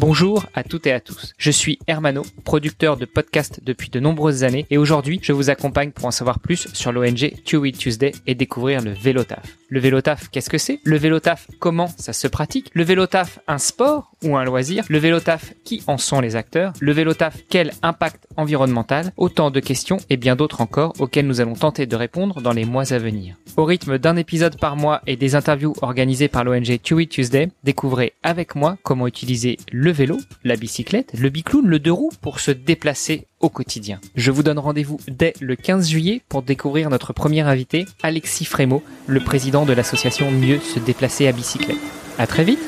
Bonjour à toutes et à tous. Je suis Hermano, producteur de podcasts depuis de nombreuses années et aujourd'hui je vous accompagne pour en savoir plus sur l'ONG Two Tuesday et découvrir le vélotaf. Le vélotaf, qu'est-ce que c'est? Le vélotaf, comment ça se pratique? Le vélotaf, un sport ou un loisir? Le vélotaf, qui en sont les acteurs? Le vélotaf, quel impact environnemental? Autant de questions et bien d'autres encore auxquelles nous allons tenter de répondre dans les mois à venir. Au rythme d'un épisode par mois et des interviews organisées par l'ONG Two Tuesday, découvrez avec moi comment utiliser le vélo, la bicyclette, le bicloun, le deux roues pour se déplacer au quotidien. Je vous donne rendez-vous dès le 15 juillet pour découvrir notre premier invité, Alexis Frémaux, le président de l'association Mieux se déplacer à bicyclette. À très vite